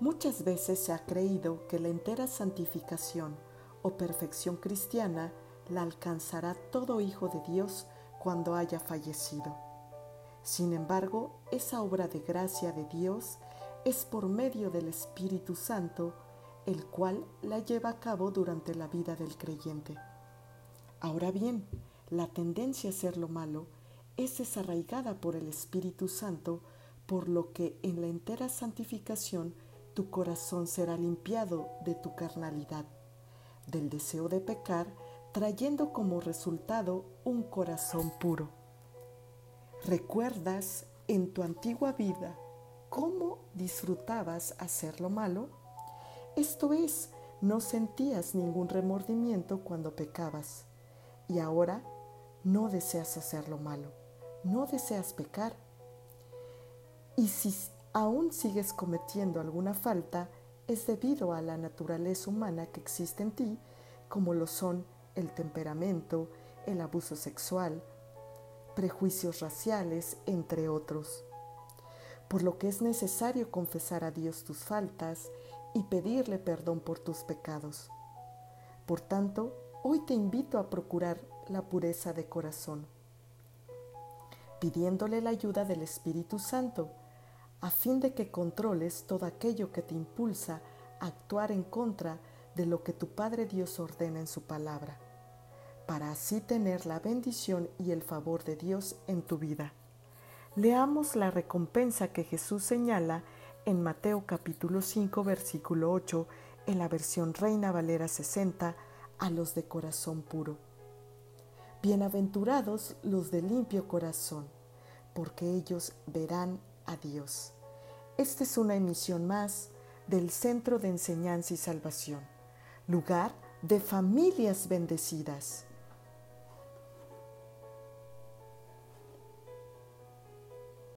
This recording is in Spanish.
Muchas veces se ha creído que la entera santificación o perfección cristiana la alcanzará todo hijo de Dios cuando haya fallecido. Sin embargo, esa obra de gracia de Dios es por medio del Espíritu Santo, el cual la lleva a cabo durante la vida del creyente. Ahora bien, la tendencia a hacer lo malo es desarraigada por el Espíritu Santo, por lo que en la entera santificación tu corazón será limpiado de tu carnalidad, del deseo de pecar, trayendo como resultado un corazón puro. ¿Recuerdas en tu antigua vida cómo disfrutabas hacer lo malo? Esto es, no sentías ningún remordimiento cuando pecabas y ahora no deseas hacer lo malo, no deseas pecar. Y si aún sigues cometiendo alguna falta, es debido a la naturaleza humana que existe en ti, como lo son el temperamento, el abuso sexual, prejuicios raciales, entre otros. Por lo que es necesario confesar a Dios tus faltas y pedirle perdón por tus pecados. Por tanto, hoy te invito a procurar la pureza de corazón, pidiéndole la ayuda del Espíritu Santo, a fin de que controles todo aquello que te impulsa a actuar en contra de lo que tu Padre Dios ordena en su palabra, para así tener la bendición y el favor de Dios en tu vida. Leamos la recompensa que Jesús señala en Mateo capítulo 5 versículo 8 en la versión Reina Valera 60 a los de corazón puro. Bienaventurados los de limpio corazón, porque ellos verán a Dios. Esta es una emisión más del Centro de Enseñanza y Salvación, lugar de familias bendecidas.